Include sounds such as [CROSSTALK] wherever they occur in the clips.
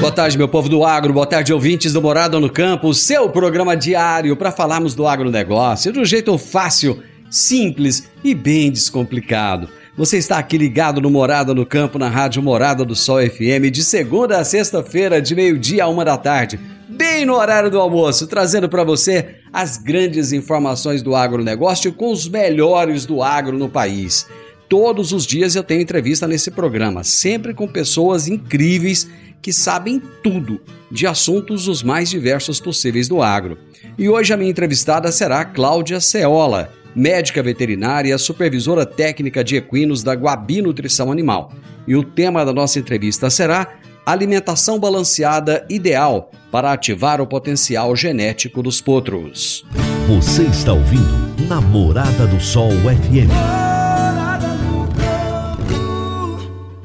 Boa tarde, meu povo do agro. Boa tarde, ouvintes do Morada no Campo. O seu programa diário para falarmos do agronegócio de um jeito fácil, simples e bem descomplicado. Você está aqui ligado no Morada no Campo, na Rádio Morada do Sol FM, de segunda a sexta-feira, de meio-dia a uma da tarde, bem no horário do almoço, trazendo para você as grandes informações do agronegócio com os melhores do agro no país. Todos os dias eu tenho entrevista nesse programa, sempre com pessoas incríveis que sabem tudo de assuntos os mais diversos possíveis do agro. E hoje a minha entrevistada será Cláudia Ceola, médica veterinária, supervisora técnica de equinos da Guabi Nutrição Animal. E o tema da nossa entrevista será alimentação balanceada ideal para ativar o potencial genético dos potros. Você está ouvindo Namorada do Sol FM.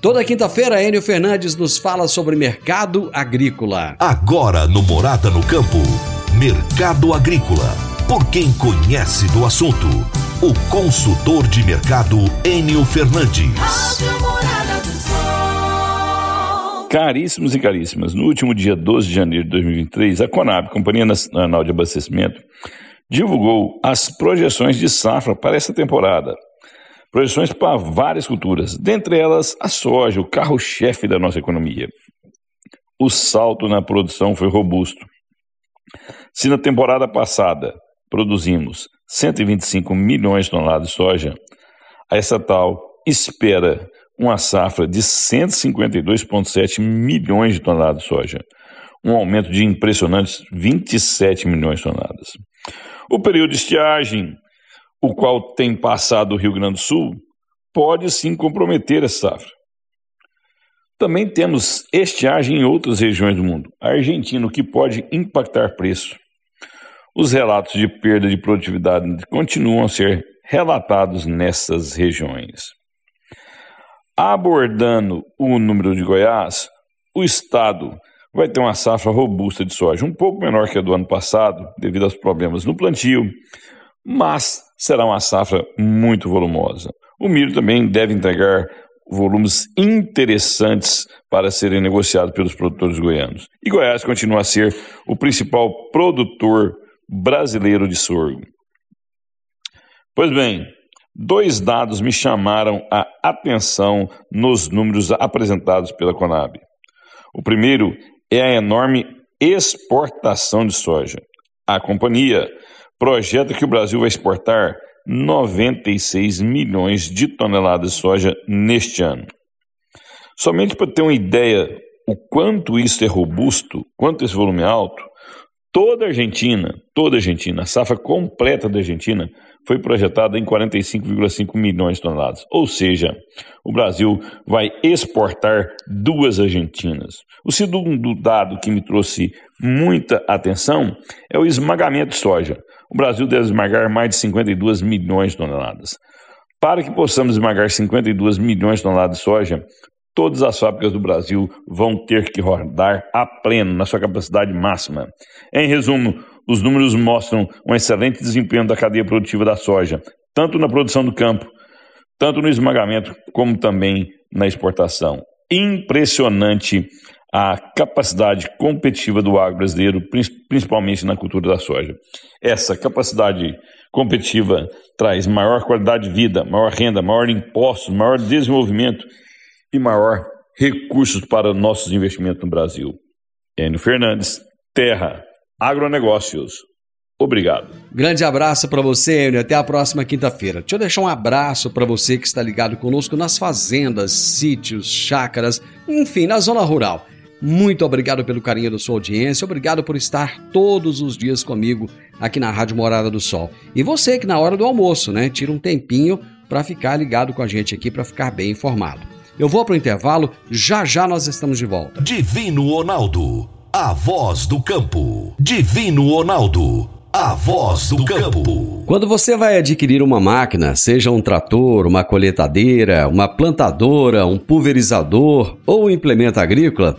Toda quinta-feira, Enio Fernandes nos fala sobre mercado agrícola. Agora no Morada no Campo, Mercado Agrícola. Por quem conhece do assunto, o consultor de mercado Enio Fernandes. Caríssimos e caríssimas, no último dia 12 de janeiro de 2023, a Conab, Companhia Nacional de Abastecimento, divulgou as projeções de safra para essa temporada projeções para várias culturas, dentre elas a soja, o carro-chefe da nossa economia. O salto na produção foi robusto. Se na temporada passada produzimos 125 milhões de toneladas de soja, a estatal espera uma safra de 152,7 milhões de toneladas de soja, um aumento de impressionantes 27 milhões de toneladas. O período de estiagem o qual tem passado o Rio Grande do Sul, pode sim comprometer essa safra. Também temos estiagem em outras regiões do mundo. A Argentina, o que pode impactar preço. Os relatos de perda de produtividade continuam a ser relatados nessas regiões. Abordando o número de Goiás, o estado vai ter uma safra robusta de soja, um pouco menor que a do ano passado, devido aos problemas no plantio, mas será uma safra muito volumosa. O milho também deve entregar volumes interessantes para serem negociados pelos produtores goianos. E Goiás continua a ser o principal produtor brasileiro de sorgo. Pois bem, dois dados me chamaram a atenção nos números apresentados pela Conab. O primeiro é a enorme exportação de soja. A companhia projeta que o Brasil vai exportar 96 milhões de toneladas de soja neste ano. Somente para ter uma ideia o quanto isso é robusto, quanto esse volume é alto, toda a Argentina, toda a Argentina, a safra completa da Argentina foi projetada em 45,5 milhões de toneladas. Ou seja, o Brasil vai exportar duas Argentinas. O segundo dado que me trouxe muita atenção é o esmagamento de soja. O Brasil deve esmagar mais de 52 milhões de toneladas. Para que possamos esmagar 52 milhões de toneladas de soja, todas as fábricas do Brasil vão ter que rodar a pleno, na sua capacidade máxima. Em resumo, os números mostram um excelente desempenho da cadeia produtiva da soja, tanto na produção do campo tanto no esmagamento como também na exportação. Impressionante a capacidade competitiva do agro brasileiro, principalmente na cultura da soja. Essa capacidade competitiva traz maior qualidade de vida, maior renda, maior impostos, maior desenvolvimento e maior recursos para nossos investimentos no Brasil. Enio Fernandes, Terra, Agronegócios. Obrigado. Grande abraço para você, Enio. Até a próxima quinta-feira. Deixa eu deixar um abraço para você que está ligado conosco nas fazendas, sítios, chácaras, enfim, na zona rural. Muito obrigado pelo carinho da sua audiência, obrigado por estar todos os dias comigo aqui na Rádio Morada do Sol. E você que na hora do almoço, né, tira um tempinho para ficar ligado com a gente aqui, para ficar bem informado. Eu vou para o intervalo, já já nós estamos de volta. Divino Ronaldo, a voz do campo. Divino Ronaldo, a voz do campo. Quando você vai adquirir uma máquina, seja um trator, uma colheitadeira, uma plantadora, um pulverizador ou um implemento agrícola,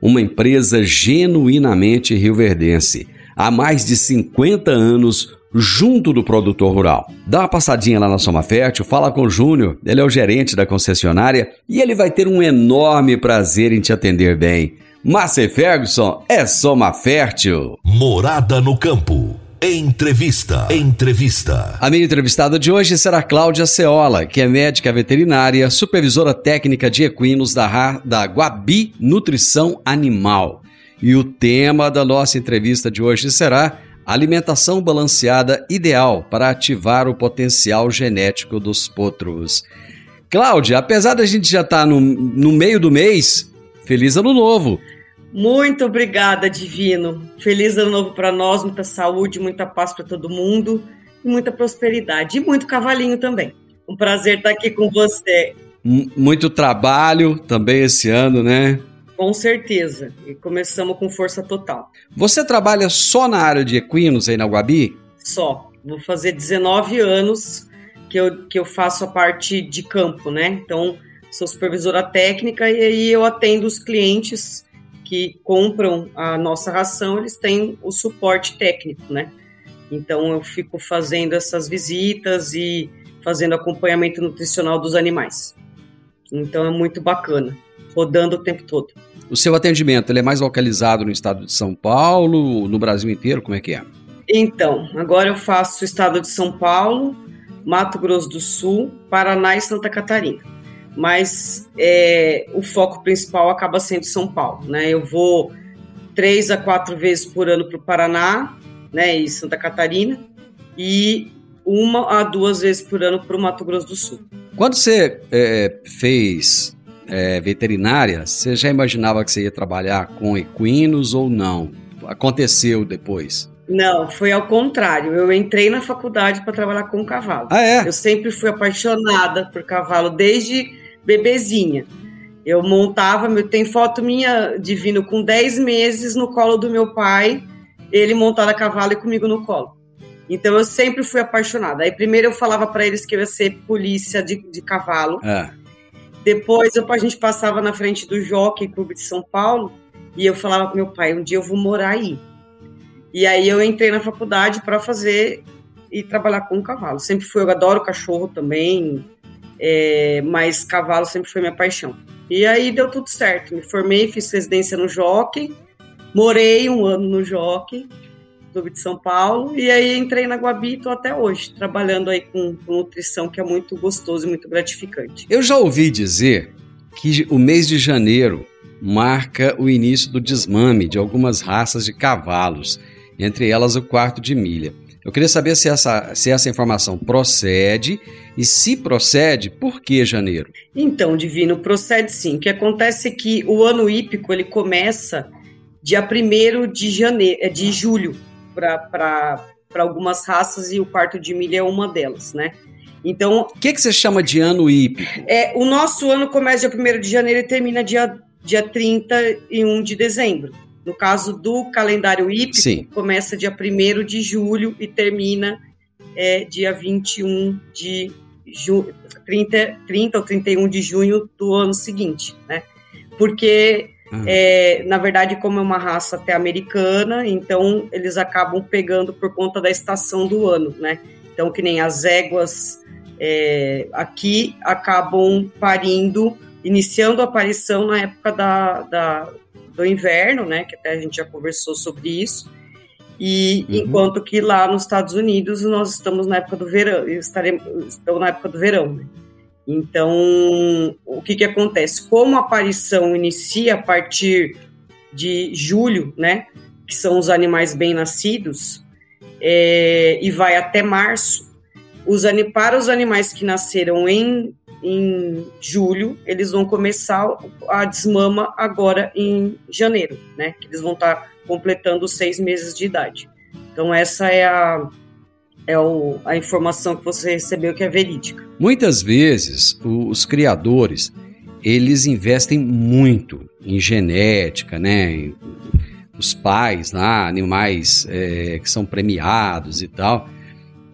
uma empresa genuinamente rioverdense, há mais de 50 anos junto do produtor rural. Dá uma passadinha lá na Soma Fértil, fala com o Júnior, ele é o gerente da concessionária e ele vai ter um enorme prazer em te atender bem. Márcia Ferguson é Soma Fértil. Morada no campo. Entrevista. Entrevista. A minha entrevistada de hoje será Cláudia Ceola, que é médica veterinária, supervisora técnica de equinos da, da Guabi Nutrição Animal. E o tema da nossa entrevista de hoje será alimentação balanceada ideal para ativar o potencial genético dos potros. Cláudia, apesar da gente já estar tá no, no meio do mês, feliz ano novo! Muito obrigada, Divino. Feliz ano novo para nós, muita saúde, muita paz para todo mundo e muita prosperidade. E muito cavalinho também. Um prazer estar aqui com você. Muito trabalho também esse ano, né? Com certeza. E começamos com força total. Você trabalha só na área de equinos aí na Guabi? Só. Vou fazer 19 anos que eu, que eu faço a parte de campo, né? Então, sou supervisora técnica e aí eu atendo os clientes que compram a nossa ração, eles têm o suporte técnico, né? Então eu fico fazendo essas visitas e fazendo acompanhamento nutricional dos animais. Então é muito bacana, rodando o tempo todo. O seu atendimento ele é mais localizado no estado de São Paulo, no Brasil inteiro, como é que é? Então, agora eu faço o estado de São Paulo, Mato Grosso do Sul, Paraná e Santa Catarina mas é, o foco principal acaba sendo São Paulo. Né? Eu vou três a quatro vezes por ano para o Paraná né, e Santa Catarina e uma a duas vezes por ano para o Mato Grosso do Sul. Quando você é, fez é, veterinária, você já imaginava que você ia trabalhar com equinos ou não? Aconteceu depois? Não, foi ao contrário. Eu entrei na faculdade para trabalhar com cavalo. Ah, é? Eu sempre fui apaixonada por cavalo desde bebezinha. Eu montava, tem foto minha divino com 10 meses no colo do meu pai, ele montado a cavalo e comigo no colo. Então eu sempre fui apaixonada. Aí primeiro eu falava para eles que eu ia ser polícia de, de cavalo. É. Depois eu, a gente passava na frente do Jockey Clube de São Paulo e eu falava pro meu pai, um dia eu vou morar aí. E aí eu entrei na faculdade para fazer e trabalhar com cavalo. Sempre fui, eu adoro cachorro também, é, mas cavalo sempre foi minha paixão. E aí deu tudo certo. Me formei, fiz residência no Jockey, morei um ano no Jockey, Clube de São Paulo, e aí entrei na Guabi tô até hoje, trabalhando aí com, com nutrição, que é muito gostoso e muito gratificante. Eu já ouvi dizer que o mês de janeiro marca o início do desmame de algumas raças de cavalos, entre elas o quarto de milha. Eu queria saber se essa, se essa informação procede e se procede, por que janeiro? Então, Divino, procede sim. O que acontece é que o ano hípico ele começa dia 1 de, janeiro, é, de julho para algumas raças e o quarto de milha é uma delas, né? Então, o que, que você chama de ano hípico? É, o nosso ano começa dia 1 de janeiro e termina dia, dia 31 de dezembro. No caso do calendário hípico, Sim. começa dia 1 de julho e termina é, dia 21 de junho, 30, 30 ou 31 de junho do ano seguinte, né? Porque, uhum. é, na verdade, como é uma raça até americana, então eles acabam pegando por conta da estação do ano, né? Então, que nem as éguas é, aqui acabam parindo, iniciando a aparição na época da, da, do inverno, né? Que até a gente já conversou sobre isso. E uhum. enquanto que lá nos Estados Unidos nós estamos na época do verão, estaremos, estamos na época do verão. Né? Então, o que que acontece? Como a aparição inicia a partir de julho, né? Que são os animais bem nascidos, é, e vai até março, os, para os animais que nasceram em, em julho, eles vão começar a desmama agora em janeiro, né? Que eles vão estar completando seis meses de idade. Então, essa é a, é o, a informação que você recebeu que é verídica. Muitas vezes, os criadores, eles investem muito em genética, né? Os pais lá, animais é, que são premiados e tal.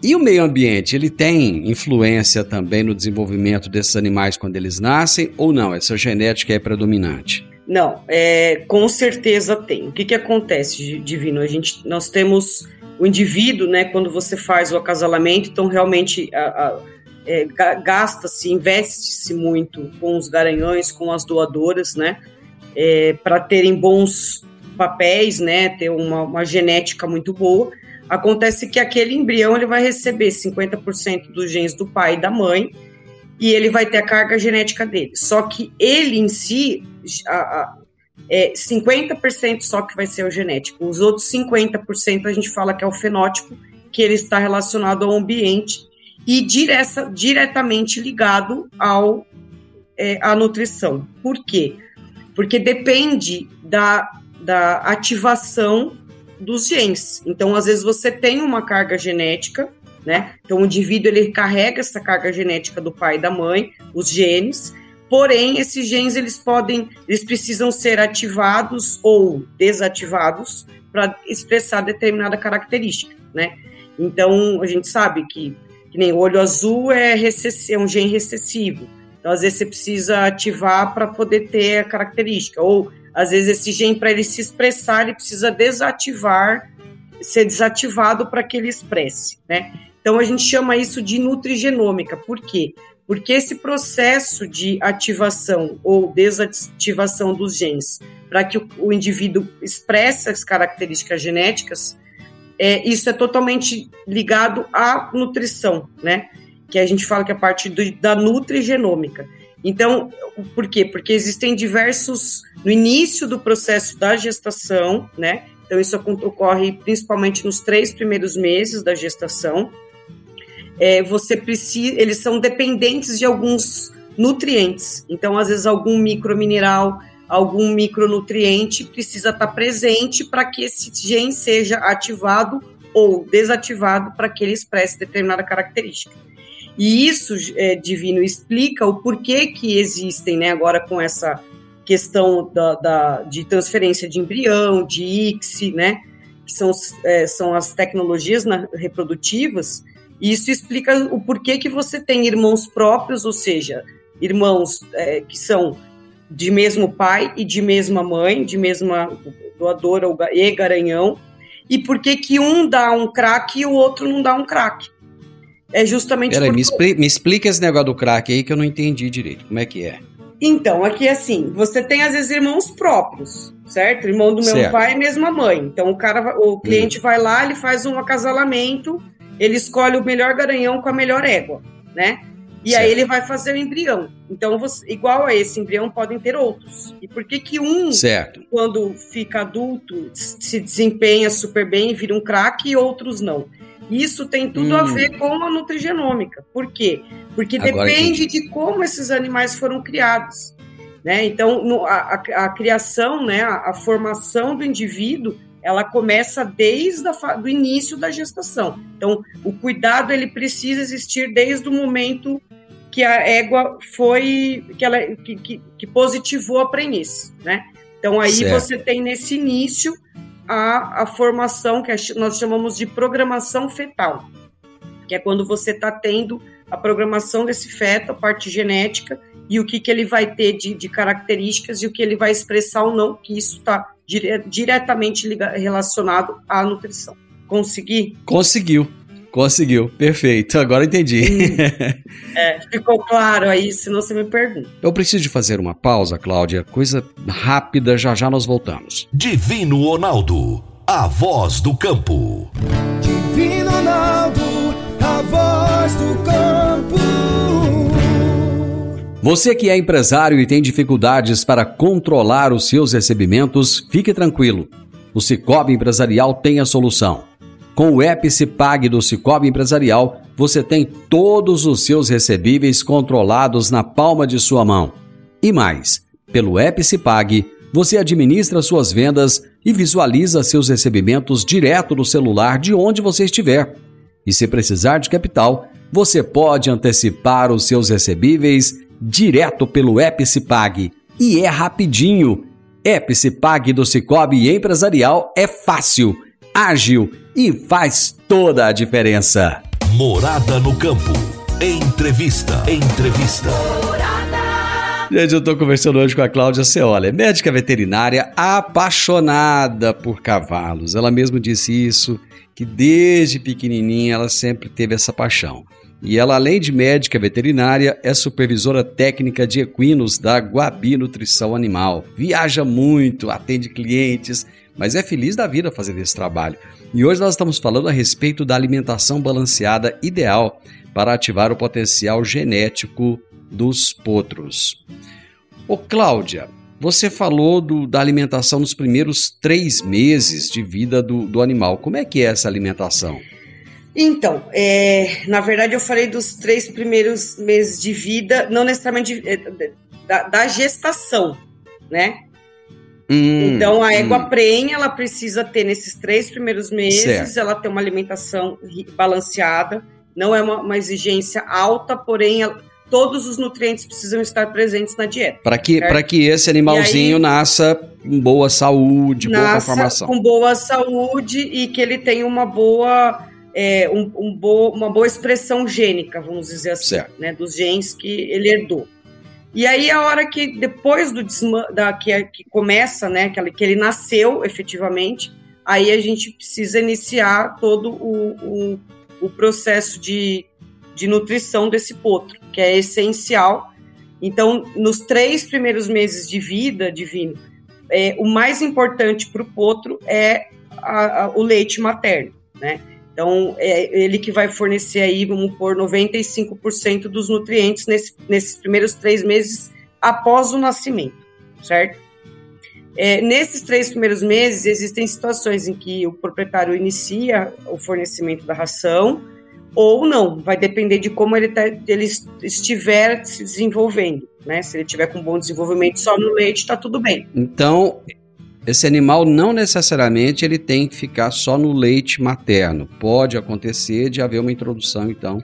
E o meio ambiente, ele tem influência também no desenvolvimento desses animais quando eles nascem ou não? Essa genética é predominante? Não, é, com certeza tem. O que, que acontece, Divino? A gente, nós temos o indivíduo, né, quando você faz o acasalamento, então realmente é, gasta-se, investe-se muito com os garanhões, com as doadoras, né, é, para terem bons papéis, né, ter uma, uma genética muito boa. Acontece que aquele embrião ele vai receber 50% dos genes do pai e da mãe e ele vai ter a carga genética dele. Só que ele em si, a, a, é 50% só que vai ser o genético. Os outros 50% a gente fala que é o fenótipo, que ele está relacionado ao ambiente e direta, diretamente ligado ao é, à nutrição. Por quê? Porque depende da, da ativação dos genes. Então, às vezes, você tem uma carga genética, né? Então, o indivíduo ele carrega essa carga genética do pai e da mãe, os genes. Porém, esses genes eles podem, eles precisam ser ativados ou desativados para expressar determinada característica, né? Então, a gente sabe que, que nem o olho azul é, é um gene recessivo. Então, às vezes, você precisa ativar para poder ter a característica. Ou às vezes esse gene, para ele se expressar, ele precisa desativar, ser desativado para que ele expresse, né? Então a gente chama isso de nutrigenômica. Por quê? Porque esse processo de ativação ou desativação dos genes para que o, indivíduo expresse as características genéticas, é, isso é totalmente ligado à nutrição, né? Que a gente fala que é a parte do, da nutrigenômica. Então, por quê? Porque existem diversos. No início do processo da gestação, né? Então, isso ocorre principalmente nos três primeiros meses da gestação. É, você precisa. Eles são dependentes de alguns nutrientes. Então, às vezes, algum micromineral, algum micronutriente precisa estar presente para que esse gene seja ativado ou desativado para que ele expresse determinada característica. E isso, é, Divino, explica o porquê que existem, né, agora com essa questão da, da de transferência de embrião, de ICSI, né, que são, é, são as tecnologias na, reprodutivas, e isso explica o porquê que você tem irmãos próprios, ou seja, irmãos é, que são de mesmo pai e de mesma mãe, de mesma doadora e garanhão, e por que um dá um crack e o outro não dá um crack. É justamente Peraí, me, expli me explica esse negócio do crack aí que eu não entendi direito. Como é que é? Então, aqui é assim, você tem às vezes irmãos próprios, certo? Irmão do meu pai e mesma mãe. Então o cara, o cliente hum. vai lá, ele faz um acasalamento, ele escolhe o melhor garanhão com a melhor égua, né? E certo. aí ele vai fazer o embrião. Então, você, igual a esse embrião, podem ter outros. E por que que um, certo. quando fica adulto, se desempenha super bem e vira um craque e outros não? Isso tem tudo hum. a ver com a nutrigenômica. Por quê? Porque Agora depende de como esses animais foram criados. Né? Então, no, a, a, criação, né, a, a, formação do indivíduo, ela começa desde o início da gestação. Então, o cuidado ele precisa existir desde o momento que a égua foi que ela que, que, que positivou a prenhez, né? Então aí certo. você tem nesse início a, a formação que nós chamamos de programação fetal, que é quando você está tendo a programação desse feto, a parte genética, e o que, que ele vai ter de, de características e o que ele vai expressar ou não, que isso está dire, diretamente relacionado à nutrição. Consegui? Conseguiu. Conseguiu, perfeito. [LAUGHS] Agora entendi. Hum, [LAUGHS] é, ficou claro aí, senão você me pergunta. Eu preciso de fazer uma pausa, Cláudia. Coisa rápida, já já nós voltamos. Divino Ronaldo, a voz do campo. Divino Ronaldo, a voz do campo. Você que é empresário e tem dificuldades para controlar os seus recebimentos, fique tranquilo. O Cicobi Empresarial tem a solução. Com o Epicipag do Cicobi Empresarial, você tem todos os seus recebíveis controlados na palma de sua mão. E mais, pelo Epicipag, você administra suas vendas e visualiza seus recebimentos direto no celular de onde você estiver. E se precisar de capital, você pode antecipar os seus recebíveis direto pelo Epicipag. E é rapidinho. Epicipag do Cicobi Empresarial é fácil ágil e faz toda a diferença. Morada no campo. Entrevista. Entrevista. Gente, eu estou conversando hoje com a Cláudia Ceola, é médica veterinária apaixonada por cavalos. Ela mesma disse isso, que desde pequenininha ela sempre teve essa paixão. E ela, além de médica veterinária, é supervisora técnica de equinos da Guabi Nutrição Animal. Viaja muito, atende clientes, mas é feliz da vida fazendo esse trabalho. E hoje nós estamos falando a respeito da alimentação balanceada ideal para ativar o potencial genético dos potros. Ô Cláudia, você falou do, da alimentação nos primeiros três meses de vida do, do animal. Como é que é essa alimentação? Então, é, na verdade eu falei dos três primeiros meses de vida, não necessariamente de, é, da, da, gestação, né? Hum, então a égua hum. prenha, ela precisa ter nesses três primeiros meses, certo. ela tem uma alimentação balanceada, não é uma, uma exigência alta, porém ela, todos os nutrientes precisam estar presentes na dieta. Para que, que esse animalzinho aí, nasça com boa saúde, boa conformação. Com boa saúde e que ele tenha uma boa, é, um, um bo, uma boa expressão gênica, vamos dizer assim, certo. né, dos genes que ele herdou. E aí a hora que depois do da, que, que começa, né, que, que ele nasceu efetivamente, aí a gente precisa iniciar todo o, o, o processo de, de nutrição desse potro, que é essencial. Então, nos três primeiros meses de vida, divino, é, o mais importante para o potro é a, a, o leite materno, né? Então, é ele que vai fornecer aí, vamos pôr, 95% dos nutrientes nesse, nesses primeiros três meses após o nascimento, certo? É, nesses três primeiros meses, existem situações em que o proprietário inicia o fornecimento da ração ou não, vai depender de como ele, tá, ele estiver se desenvolvendo, né? Se ele tiver com bom desenvolvimento só no leite, está tudo bem. Então, esse animal não necessariamente ele tem que ficar só no leite materno. Pode acontecer de haver uma introdução, então,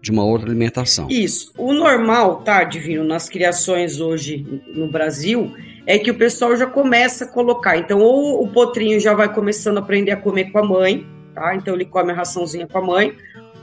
de uma outra alimentação. Isso. O normal, tá, Divino, nas criações hoje no Brasil, é que o pessoal já começa a colocar. Então, ou o potrinho já vai começando a aprender a comer com a mãe, tá? Então, ele come a raçãozinha com a mãe.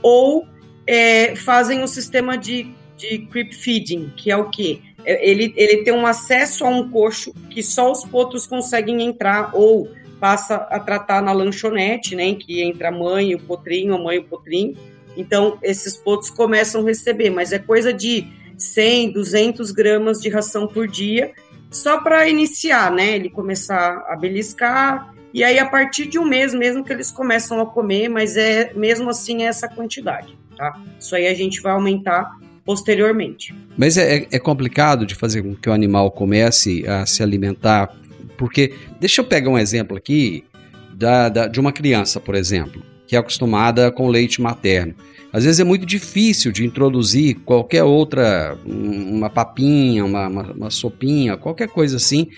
Ou é, fazem um sistema de, de creep feeding, que é o quê? Ele, ele tem um acesso a um coxo que só os potros conseguem entrar, ou passa a tratar na lanchonete, né, em que entra a mãe e o potrinho, a mãe e o potrinho. Então, esses potros começam a receber, mas é coisa de 100, 200 gramas de ração por dia, só para iniciar, né, ele começar a beliscar, e aí a partir de um mês mesmo que eles começam a comer, mas é mesmo assim é essa quantidade, tá? Isso aí a gente vai aumentar posteriormente. Mas é, é complicado de fazer com que o animal comece a se alimentar, porque deixa eu pegar um exemplo aqui da, da, de uma criança, por exemplo, que é acostumada com leite materno. Às vezes é muito difícil de introduzir qualquer outra, uma papinha, uma, uma, uma sopinha, qualquer coisa assim,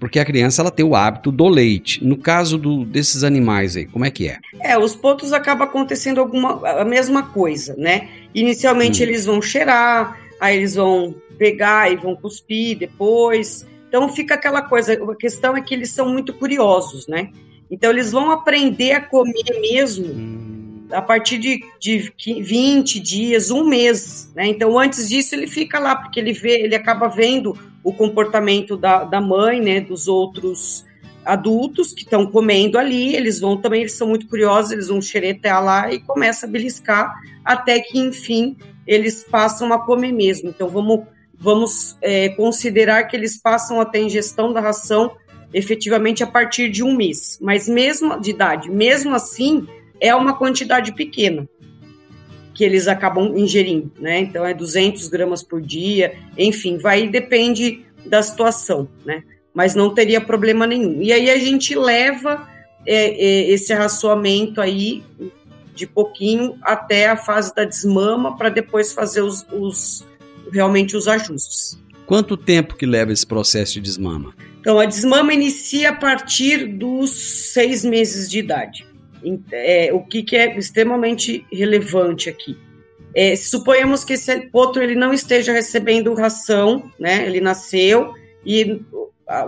porque a criança ela tem o hábito do leite. No caso do, desses animais aí, como é que é? É, os pontos acaba acontecendo alguma a mesma coisa, né? Inicialmente hum. eles vão cheirar, aí eles vão pegar e vão cuspir depois. Então fica aquela coisa, a questão é que eles são muito curiosos, né? Então eles vão aprender a comer mesmo hum. a partir de, de 20 dias, um mês, né? Então antes disso ele fica lá, porque ele vê, ele acaba vendo o comportamento da, da mãe, né? Dos outros adultos que estão comendo ali, eles vão também, eles são muito curiosos, eles vão xeretar lá e começa a beliscar até que, enfim, eles passam a comer mesmo. Então vamos vamos é, considerar que eles passam a ter ingestão da ração efetivamente a partir de um mês, mas mesmo de idade, mesmo assim, é uma quantidade pequena que eles acabam ingerindo, né? Então é 200 gramas por dia, enfim, vai depende da situação, né? Mas não teria problema nenhum. E aí a gente leva é, é, esse raçoamento aí de pouquinho até a fase da desmama para depois fazer os, os realmente os ajustes. Quanto tempo que leva esse processo de desmama? Então, a desmama inicia a partir dos seis meses de idade. É, o que, que, é extremamente relevante aqui? É, suponhamos que esse potro ele não esteja recebendo ração, né? Ele nasceu e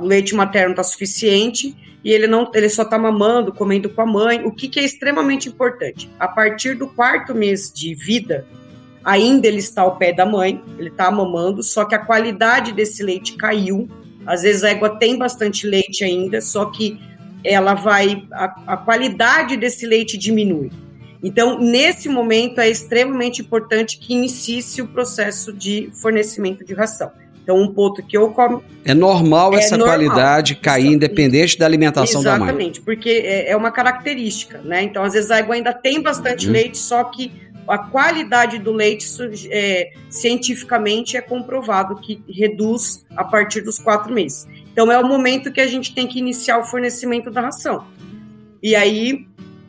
o leite materno está suficiente e ele não, ele só está mamando, comendo com a mãe. O que, que é extremamente importante? A partir do quarto mês de vida, ainda ele está ao pé da mãe, ele está mamando, só que a qualidade desse leite caiu. Às vezes a égua tem bastante leite ainda, só que ela vai. A, a qualidade desse leite diminui. Então, nesse momento, é extremamente importante que inicie-se o processo de fornecimento de ração. Então, um ponto que eu como. É normal é essa normal. qualidade cair, independente da alimentação Exatamente, da mãe. Exatamente, porque é, é, uma característica, né? Então, às vezes a égua ainda tem bastante uhum. leite, só que a qualidade do leite é, cientificamente é comprovado que reduz a partir dos quatro meses. Então é o momento que a gente tem que iniciar o fornecimento da ração. E aí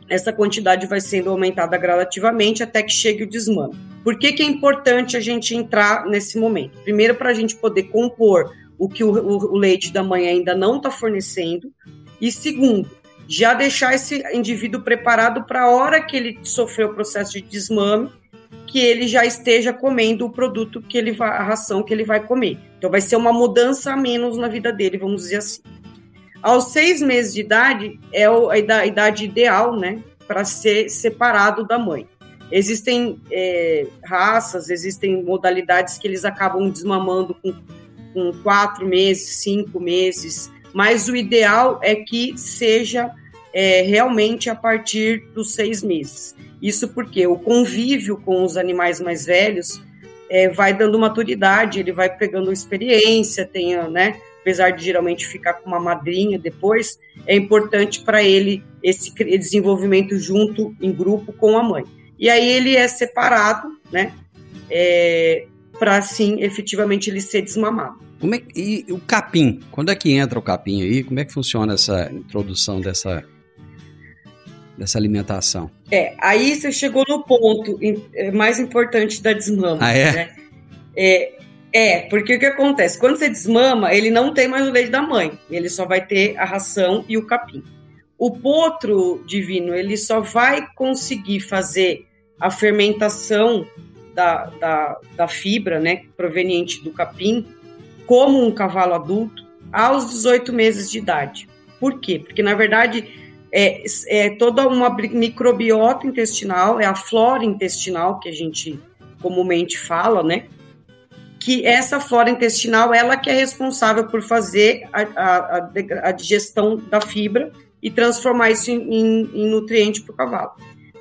essa quantidade vai sendo aumentada gradativamente até que chegue o desmame. Por que, que é importante a gente entrar nesse momento? Primeiro, para a gente poder compor o que o, o, o leite da mãe ainda não está fornecendo. E segundo, já deixar esse indivíduo preparado para a hora que ele sofreu o processo de desmame, que ele já esteja comendo o produto que ele vai, a ração que ele vai comer. Então vai ser uma mudança a menos na vida dele, vamos dizer assim. Aos seis meses de idade é a idade ideal, né, para ser separado da mãe. Existem é, raças, existem modalidades que eles acabam desmamando com, com quatro meses, cinco meses, mas o ideal é que seja é, realmente a partir dos seis meses. Isso porque o convívio com os animais mais velhos é, vai dando maturidade, ele vai pegando experiência, tem, né? Apesar de geralmente ficar com uma madrinha depois, é importante para ele esse desenvolvimento junto em grupo com a mãe. E aí ele é separado, né? É, para assim efetivamente ele ser desmamado. Como é e o capim? Quando é que entra o capim aí? Como é que funciona essa introdução dessa dessa alimentação? É, aí você chegou no ponto mais importante da desmama. Ah, é? Né? É, é, porque o que acontece? Quando você desmama, ele não tem mais o leite da mãe, ele só vai ter a ração e o capim. O potro divino, ele só vai conseguir fazer a fermentação da, da, da fibra, né, proveniente do capim, como um cavalo adulto aos 18 meses de idade. Por quê? Porque, na verdade, é, é toda uma microbiota intestinal, é a flora intestinal que a gente comumente fala, né? Que essa flora intestinal, ela que é responsável por fazer a, a, a digestão da fibra e transformar isso em, em, em nutriente para o cavalo.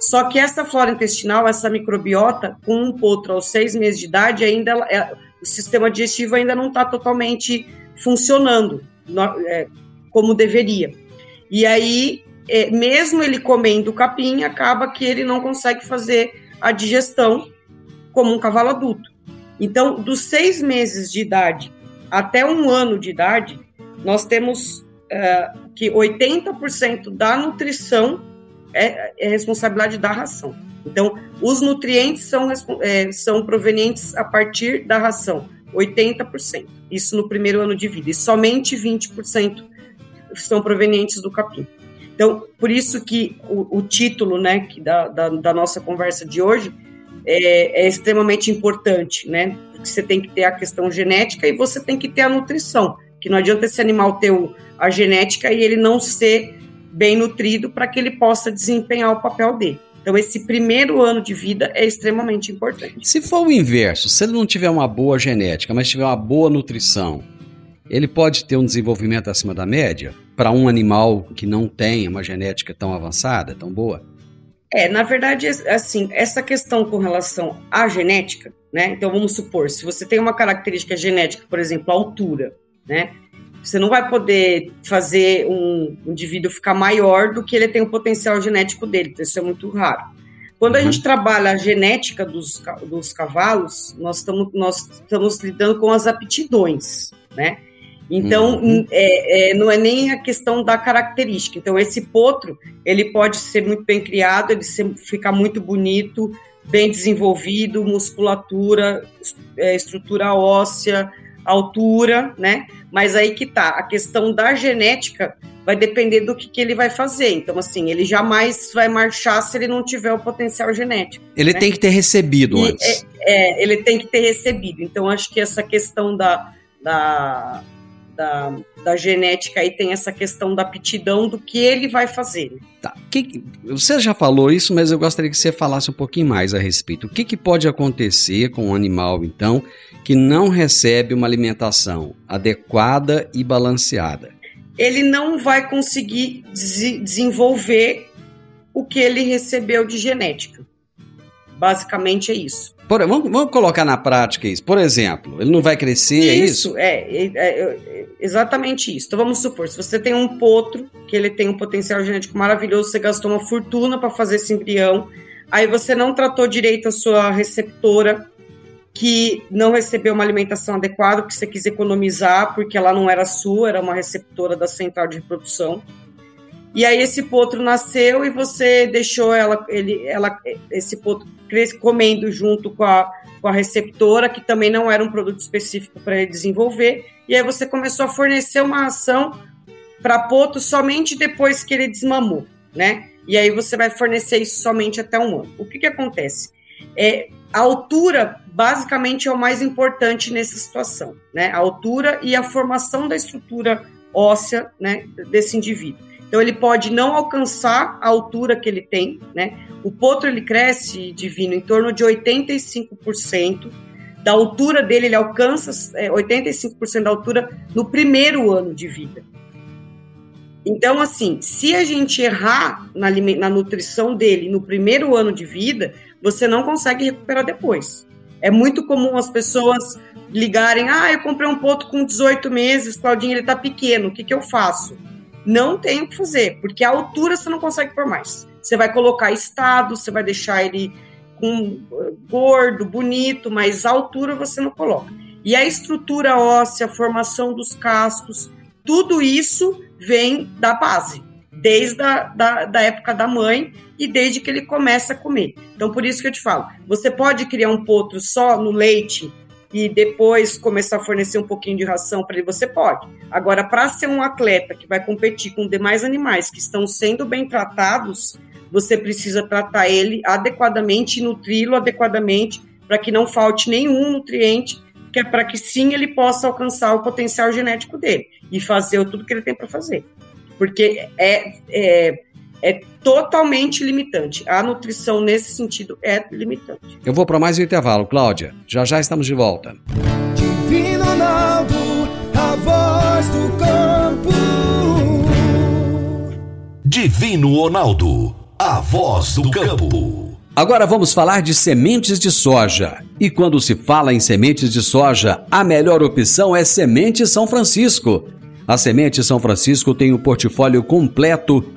Só que essa flora intestinal, essa microbiota, com um potro aos seis meses de idade, ainda é, o sistema digestivo ainda não está totalmente funcionando é, como deveria. E aí, é, mesmo ele comendo capim, acaba que ele não consegue fazer a digestão como um cavalo adulto. Então, dos seis meses de idade até um ano de idade, nós temos é, que 80% da nutrição é, é responsabilidade da ração. Então, os nutrientes são, é, são provenientes a partir da ração, 80%. Isso no primeiro ano de vida. E somente 20% são provenientes do capim. Então, por isso que o, o título né, que da, da, da, nossa conversa de hoje é, é, extremamente importante, né? Porque você tem que ter a questão genética e você tem que ter a nutrição. Que não adianta esse animal ter a genética e ele não ser bem nutrido para que ele possa desempenhar o papel dele. Então, esse primeiro ano de vida é extremamente importante. Se for o inverso, se ele não tiver uma boa genética, mas tiver uma boa nutrição, ele pode ter um desenvolvimento acima da média para um animal que não tem uma genética tão avançada, tão boa? É, na verdade, assim, essa questão com relação à genética, né? Então vamos supor, se você tem uma característica genética, por exemplo, a altura, né? Você não vai poder fazer um indivíduo ficar maior do que ele tem o potencial genético dele, então isso é muito raro. Quando a uhum. gente trabalha a genética dos, dos cavalos, nós estamos, nós estamos lidando com as aptidões, né? Então, uhum. é, é, não é nem a questão da característica. Então, esse potro, ele pode ser muito bem criado, ele ser, ficar muito bonito, bem desenvolvido, musculatura, é, estrutura óssea, altura, né? Mas aí que tá, a questão da genética vai depender do que, que ele vai fazer. Então, assim, ele jamais vai marchar se ele não tiver o potencial genético. Ele né? tem que ter recebido e, antes. É, é, ele tem que ter recebido. Então, acho que essa questão da, da da, da genética aí tem essa questão da aptidão do que ele vai fazer. Tá. Que, você já falou isso, mas eu gostaria que você falasse um pouquinho mais a respeito. O que, que pode acontecer com um animal, então, que não recebe uma alimentação adequada e balanceada? Ele não vai conseguir des desenvolver o que ele recebeu de genética. Basicamente é isso. Por, vamos, vamos, colocar na prática isso. Por exemplo, ele não vai crescer, isso, é isso? É, é, é, exatamente isso. Então vamos supor, se você tem um potro, que ele tem um potencial genético maravilhoso, você gastou uma fortuna para fazer esse embrião, aí você não tratou direito a sua receptora, que não recebeu uma alimentação adequada, porque você quis economizar, porque ela não era sua, era uma receptora da central de reprodução. E aí esse potro nasceu e você deixou ela, ele, ela, esse potro cresce, comendo junto com a, com a receptora, que também não era um produto específico para ele desenvolver. E aí você começou a fornecer uma ação para potro somente depois que ele desmamou, né? E aí você vai fornecer isso somente até um ano. O que que acontece? É, a altura, basicamente, é o mais importante nessa situação, né? A altura e a formação da estrutura óssea, né, desse indivíduo. Então ele pode não alcançar a altura que ele tem, né? O potro ele cresce divino em torno de 85% da altura dele, ele alcança é, 85% da altura no primeiro ano de vida. Então, assim, se a gente errar na, na nutrição dele no primeiro ano de vida, você não consegue recuperar depois. É muito comum as pessoas ligarem: ah, eu comprei um potro com 18 meses, Claudinho, ele tá pequeno, o que, que eu faço? Não tem o que fazer, porque a altura você não consegue por mais. Você vai colocar estado, você vai deixar ele com gordo, bonito, mas a altura você não coloca. E a estrutura óssea, a formação dos cascos, tudo isso vem da base, desde a da, da época da mãe e desde que ele começa a comer. Então, por isso que eu te falo, você pode criar um potro só no leite e depois começar a fornecer um pouquinho de ração para ele, você pode. Agora, para ser um atleta que vai competir com demais animais que estão sendo bem tratados, você precisa tratar ele adequadamente, nutri-lo adequadamente, para que não falte nenhum nutriente, que é para que sim ele possa alcançar o potencial genético dele e fazer tudo que ele tem para fazer. Porque é, é é totalmente limitante. A nutrição nesse sentido é limitante. Eu vou para mais um intervalo, Cláudia. Já já estamos de volta. Divino Ronaldo, a voz do campo. Divino Ronaldo, a voz do campo. Agora vamos falar de sementes de soja. E quando se fala em sementes de soja, a melhor opção é Semente São Francisco. A Semente São Francisco tem o um portfólio completo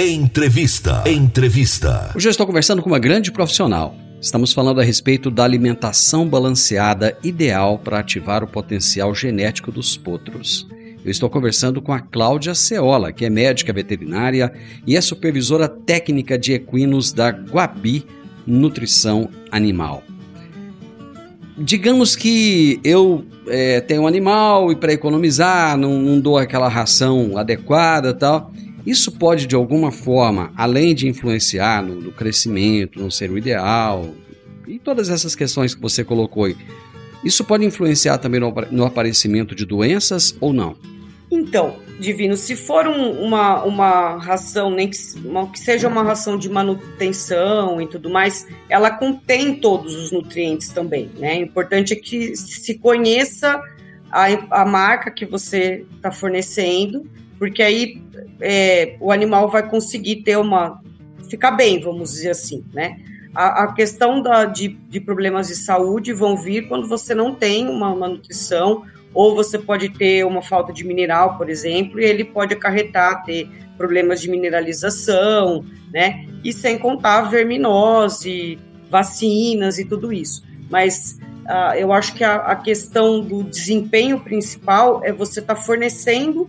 Entrevista. Entrevista. Hoje eu estou conversando com uma grande profissional. Estamos falando a respeito da alimentação balanceada ideal para ativar o potencial genético dos potros. Eu estou conversando com a Cláudia Ceola, que é médica veterinária e é supervisora técnica de equinos da Guabi Nutrição Animal. Digamos que eu é, tenho um animal e para economizar não, não dou aquela ração adequada tal. Isso pode, de alguma forma, além de influenciar no, no, crescimento, não ser o ideal, e todas essas questões que você colocou aí, isso pode influenciar também no, no aparecimento de doenças ou não? Então, Divino, se for um, uma, uma ração, nem que, uma, que seja uma ração de manutenção e tudo mais, ela contém todos os nutrientes também, né? O importante é que se conheça a, a marca que você está fornecendo, porque aí é, o animal vai conseguir ter uma. ficar bem, vamos dizer assim, né? A, a questão da, de, de problemas de saúde vão vir quando você não tem uma, uma nutrição ou você pode ter uma falta de mineral, por exemplo, e ele pode acarretar ter problemas de mineralização, né? E sem contar verminose, vacinas e tudo isso. Mas uh, eu acho que a, a, questão do desempenho principal é você estar tá fornecendo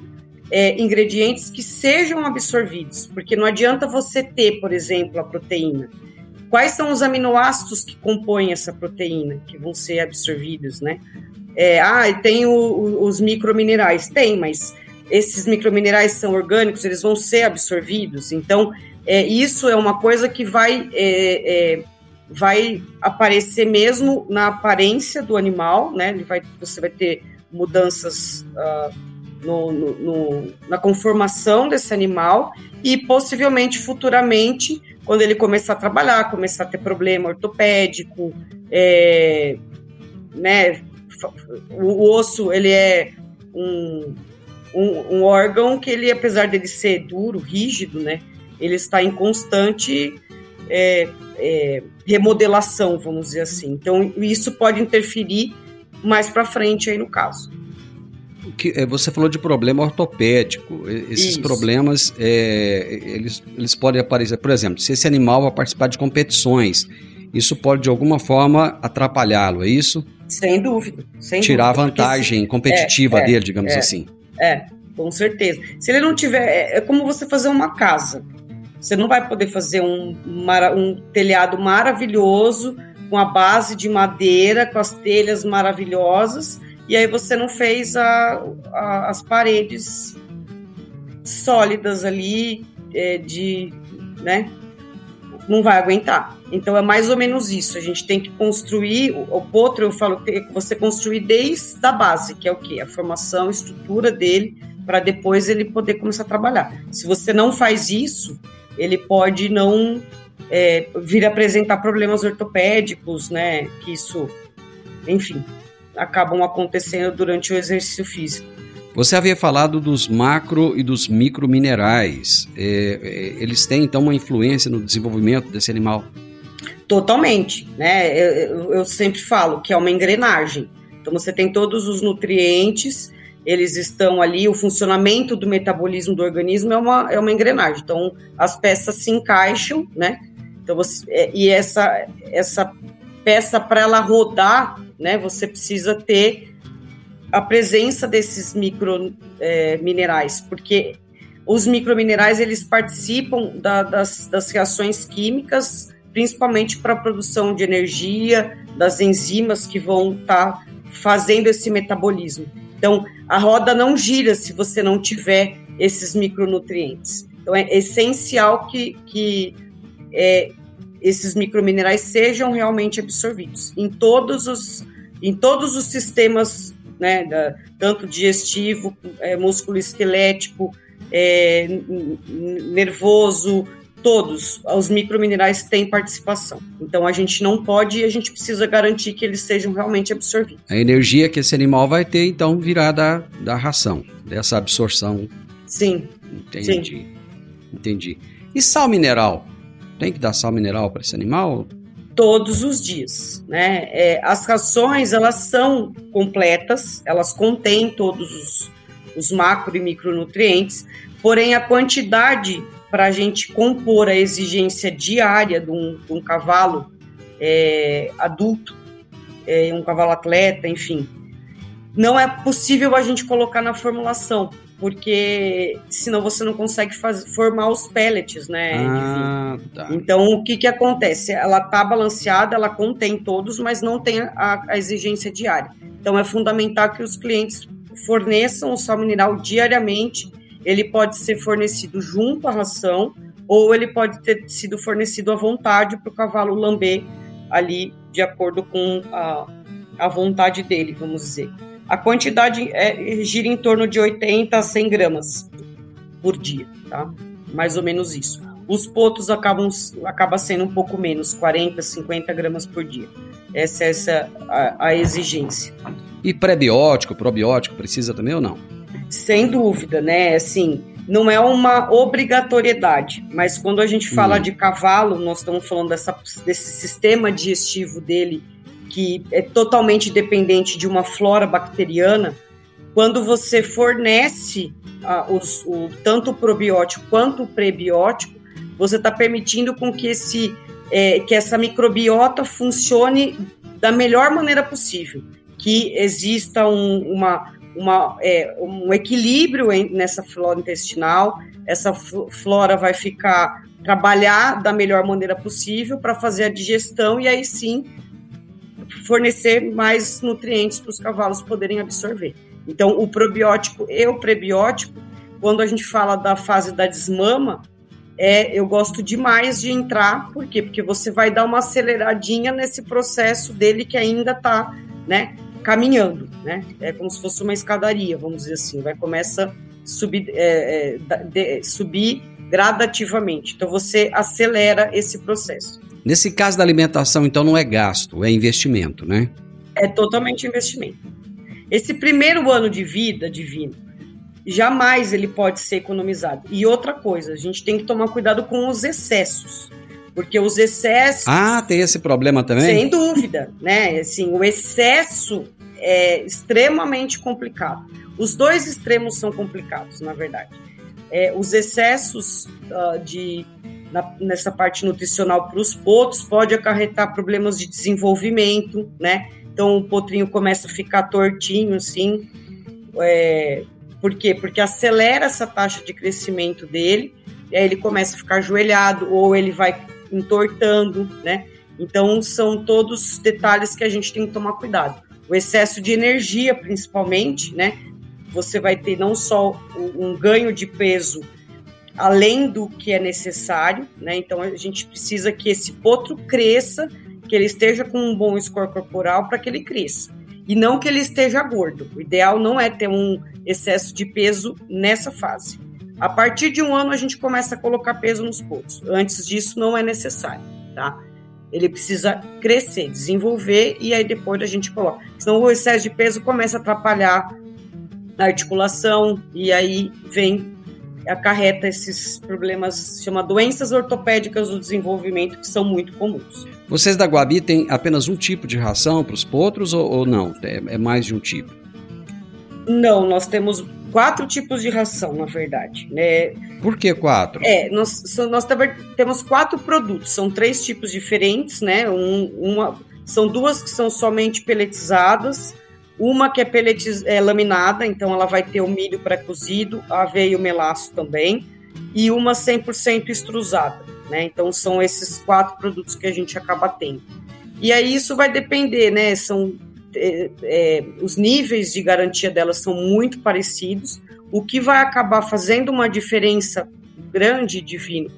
é, ingredientes que sejam absorvidos, porque não adianta você ter, por exemplo, a proteína. Quais são os aminoácidos que compõem essa proteína que vão ser absorvidos, né? É, ah, tem o, o, os microminerais. Tem, mas esses microminerais são orgânicos, eles vão ser absorvidos. Então, é, isso é uma coisa que vai, é, é, vai aparecer mesmo na aparência do animal, né? Ele vai, você vai ter mudanças uh, no, no, na conformação desse animal e possivelmente futuramente, quando ele começar a trabalhar, começar a ter problema ortopédico, é, né, o osso ele é um, um, um, órgão que ele, apesar dele ser duro, rígido, né, ele está em constante é, é, remodelação, vamos dizer assim. Então isso pode interferir mais para frente aí no caso. Que, é, você falou de problema ortopédico. Esses Isso. problemas, é, eles, eles podem aparecer, por exemplo, se esse animal vai participar de competições, isso pode de alguma forma atrapalhá-lo, é isso? Sem dúvida. Sem Tirar dúvida, a vantagem competitiva é, é, dele, digamos é, assim. É, com certeza. Se ele não tiver. É, é como você fazer uma casa. Você não vai poder fazer um, um telhado maravilhoso, com a base de madeira, com as telhas maravilhosas, e aí você não fez a, a, as paredes sólidas ali, é, de. né? Não vai aguentar. Então é mais ou menos isso. A gente tem que construir o, potro, eu falo que você construir desde a base, que é o que? A formação, a estrutura dele, para depois ele poder começar a trabalhar. Se você não faz isso, ele pode não é, vir apresentar problemas ortopédicos, né? Que isso, enfim, acabam acontecendo durante o exercício físico. Você havia falado dos macro e dos micro minerais. É, é, eles têm então uma influência no desenvolvimento desse animal? Totalmente, né? Eu, eu, sempre falo que é uma engrenagem. Então você tem todos os nutrientes, eles estão ali, o funcionamento do metabolismo do organismo é uma, é uma engrenagem. Então as peças se encaixam, né? Então você, é, e essa, essa peça para ela rodar, né? Você precisa ter a presença desses micro é, minerais, porque os microminerais eles participam da, das, das reações químicas principalmente para a produção de energia, das enzimas que vão estar tá fazendo esse metabolismo. Então, a roda não gira se você não tiver esses micronutrientes. Então, é essencial que, que é, esses microminerais sejam realmente absorvidos em todos os, em todos os sistemas, né, da, tanto digestivo, é, músculo esquelético, é, nervoso, todos os microminerais têm participação. Então a gente não pode e a gente precisa garantir que eles sejam realmente absorvidos. A energia que esse animal vai ter, então, virá da, da ração, dessa absorção. Sim. Entendi. Sim. Entendi. E sal mineral? Tem que dar sal mineral para esse animal? Todos os dias, né? É, as rações elas são completas, elas contêm todos os, os macro e micronutrientes, Porém, a quantidade para a gente compor a exigência diária de um, de um cavalo é, adulto, é, um cavalo atleta, enfim, não é possível a gente colocar na formulação, porque senão você não consegue formar os pellets, né? Ah, tá. Então, o que, que acontece? Ela tá balanceada, ela contém todos, mas não tem a, a exigência diária. Então, é fundamental que os clientes forneçam o sal mineral diariamente. Ele pode ser fornecido junto à ração, ou ele pode ter sido fornecido à vontade para o cavalo lamber ali de acordo com a, a vontade dele, vamos dizer. A quantidade é, gira em torno de 80 a 100 gramas por dia, tá? Mais ou menos isso. Os potos acabam acaba sendo um pouco menos, 40, 50 gramas por dia. Essa é essa a, a exigência. E pré-biótico, probiótico, precisa também ou não? Sem dúvida, né? Assim, não é uma obrigatoriedade, mas quando a gente fala hum. de cavalo, nós estamos falando dessa, desse sistema digestivo dele que é totalmente dependente de uma flora bacteriana, quando você fornece ah, os, o, tanto o probiótico quanto o prebiótico, você está permitindo com que, esse, é, que essa microbiota funcione da melhor maneira possível, que exista um, uma, uma, é, um equilíbrio nessa flora intestinal, essa flora vai ficar trabalhar da melhor maneira possível para fazer a digestão e aí sim fornecer mais nutrientes para os cavalos poderem absorver. Então, o probiótico e o prebiótico, quando a gente fala da fase da desmama, é, eu gosto demais de entrar, por quê? Porque você vai dar uma aceleradinha nesse processo dele que ainda está, né, caminhando, né? É como se fosse uma escadaria, vamos dizer assim, vai começa subir, é, é, de, subir gradativamente. Então você acelera esse processo. Nesse caso da alimentação, então, não é gasto, é investimento, né? É totalmente investimento. Esse primeiro ano de vida divino, jamais ele pode ser economizado. E outra coisa, a gente tem que tomar cuidado com os excessos. Porque os excessos. Ah, tem esse problema também? Sem dúvida, né? Assim, o excesso é extremamente complicado. Os dois extremos são complicados, na verdade. É, os excessos uh, de na, nessa parte nutricional para os potros pode acarretar problemas de desenvolvimento, né? Então o potrinho começa a ficar tortinho, assim. É, por quê? Porque acelera essa taxa de crescimento dele, e aí ele começa a ficar ajoelhado, ou ele vai entortando, né? Então são todos detalhes que a gente tem que tomar cuidado. O excesso de energia, principalmente, né? Você vai ter não só um ganho de peso além do que é necessário, né? Então a gente precisa que esse potro cresça, que ele esteja com um bom score corporal para que ele cresça. E não que ele esteja gordo. O ideal não é ter um excesso de peso nessa fase. A partir de um ano a gente começa a colocar peso nos potros. Antes disso não é necessário, tá? Ele precisa crescer, desenvolver e aí depois a gente coloca. Senão o excesso de peso começa a atrapalhar a articulação e aí vem acarreta esses problemas, chama doenças ortopédicas do desenvolvimento, que são muito comuns. Vocês da Guabi têm apenas um tipo de ração para os potros ou, ou não? É, é, mais de um tipo? Não, nós temos quatro tipos de ração, na verdade. Né? Por que quatro? É, nós, nós temos quatro produtos, são três tipos diferentes, né? Um, uma, são duas que são somente peletizadas, uma que é pellet é, laminada, então ela vai ter o milho pré-cozido, a aveia e o melaço também, e uma 100% extrusada, né? Então são esses quatro produtos que a gente acaba tendo. E aí isso vai depender, né? São é, é, os níveis de garantia delas são muito parecidos. O que vai acabar fazendo uma diferença grande, divino,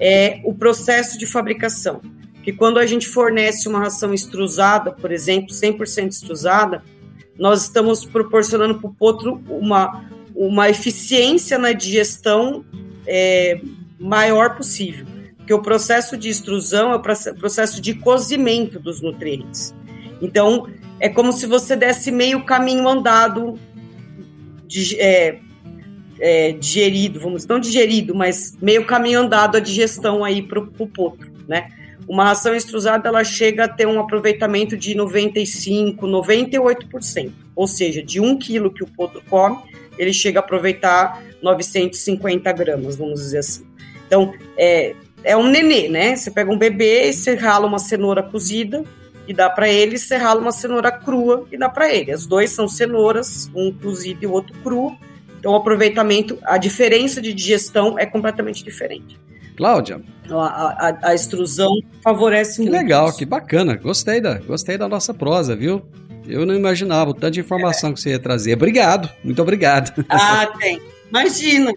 é o processo de fabricação. Que quando a gente fornece uma ração extrusada, por exemplo, 100% extrusada, nós estamos proporcionando para o potro uma, uma eficiência na digestão é, maior possível. Porque o processo de extrusão é o processo de cozimento dos nutrientes. Então, é como se você desse meio caminho andado, de, é, é, digerido, vamos não digerido, mas meio caminho andado a digestão aí para o potro, né? Uma ração extrusada ela chega a ter um aproveitamento de 95, 98%. Ou seja, de um quilo que o potro come, ele chega a aproveitar 950 gramas, vamos dizer assim. Então, é, é um nenê, né? Você pega um bebê e você rala uma cenoura cozida e dá para ele, você rala uma cenoura crua e dá para ele. As dois são cenouras, um cozido e o outro cru. Então, o aproveitamento, a diferença de digestão é completamente diferente. Cláudia. A, a, a extrusão favorece que muito. Que legal, que bacana. Gostei da, gostei da nossa prosa, viu? Eu não imaginava o tanto de informação é. que você ia trazer. Obrigado, muito obrigado. Ah, tem. Imagina.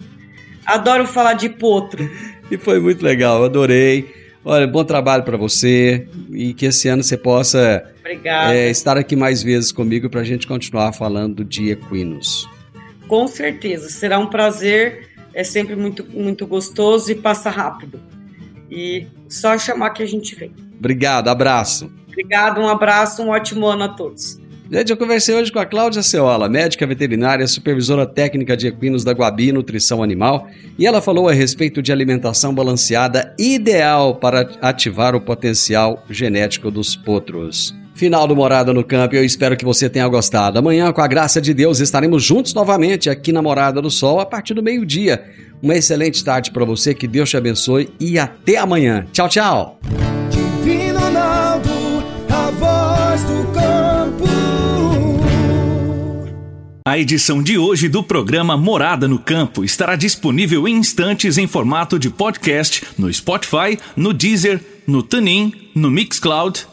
Adoro falar de potro. E foi muito legal, adorei. Olha, bom trabalho para você e que esse ano você possa é, estar aqui mais vezes comigo para a gente continuar falando de equinos. Com certeza, será um prazer, é sempre muito, muito gostoso e passa rápido. E só chamar que a gente vem. Obrigado, abraço. Obrigado, um abraço, um ótimo ano a todos. Gente, eu conversei hoje com a Cláudia Ceola, médica veterinária, supervisora técnica de equinos da Guabi Nutrição Animal, e ela falou a respeito de alimentação balanceada ideal para ativar o potencial genético dos potros. Final do Morada no Campo, eu espero que você tenha gostado. Amanhã, com a graça de Deus, estaremos juntos novamente aqui na Morada do Sol a partir do meio-dia. Uma excelente tarde para você, que Deus te abençoe e até amanhã. Tchau, tchau. Divino Ronaldo, a voz do campo. A edição de hoje do programa Morada no Campo estará disponível em instantes em formato de podcast no Spotify, no Deezer, no TuneIn, no Mixcloud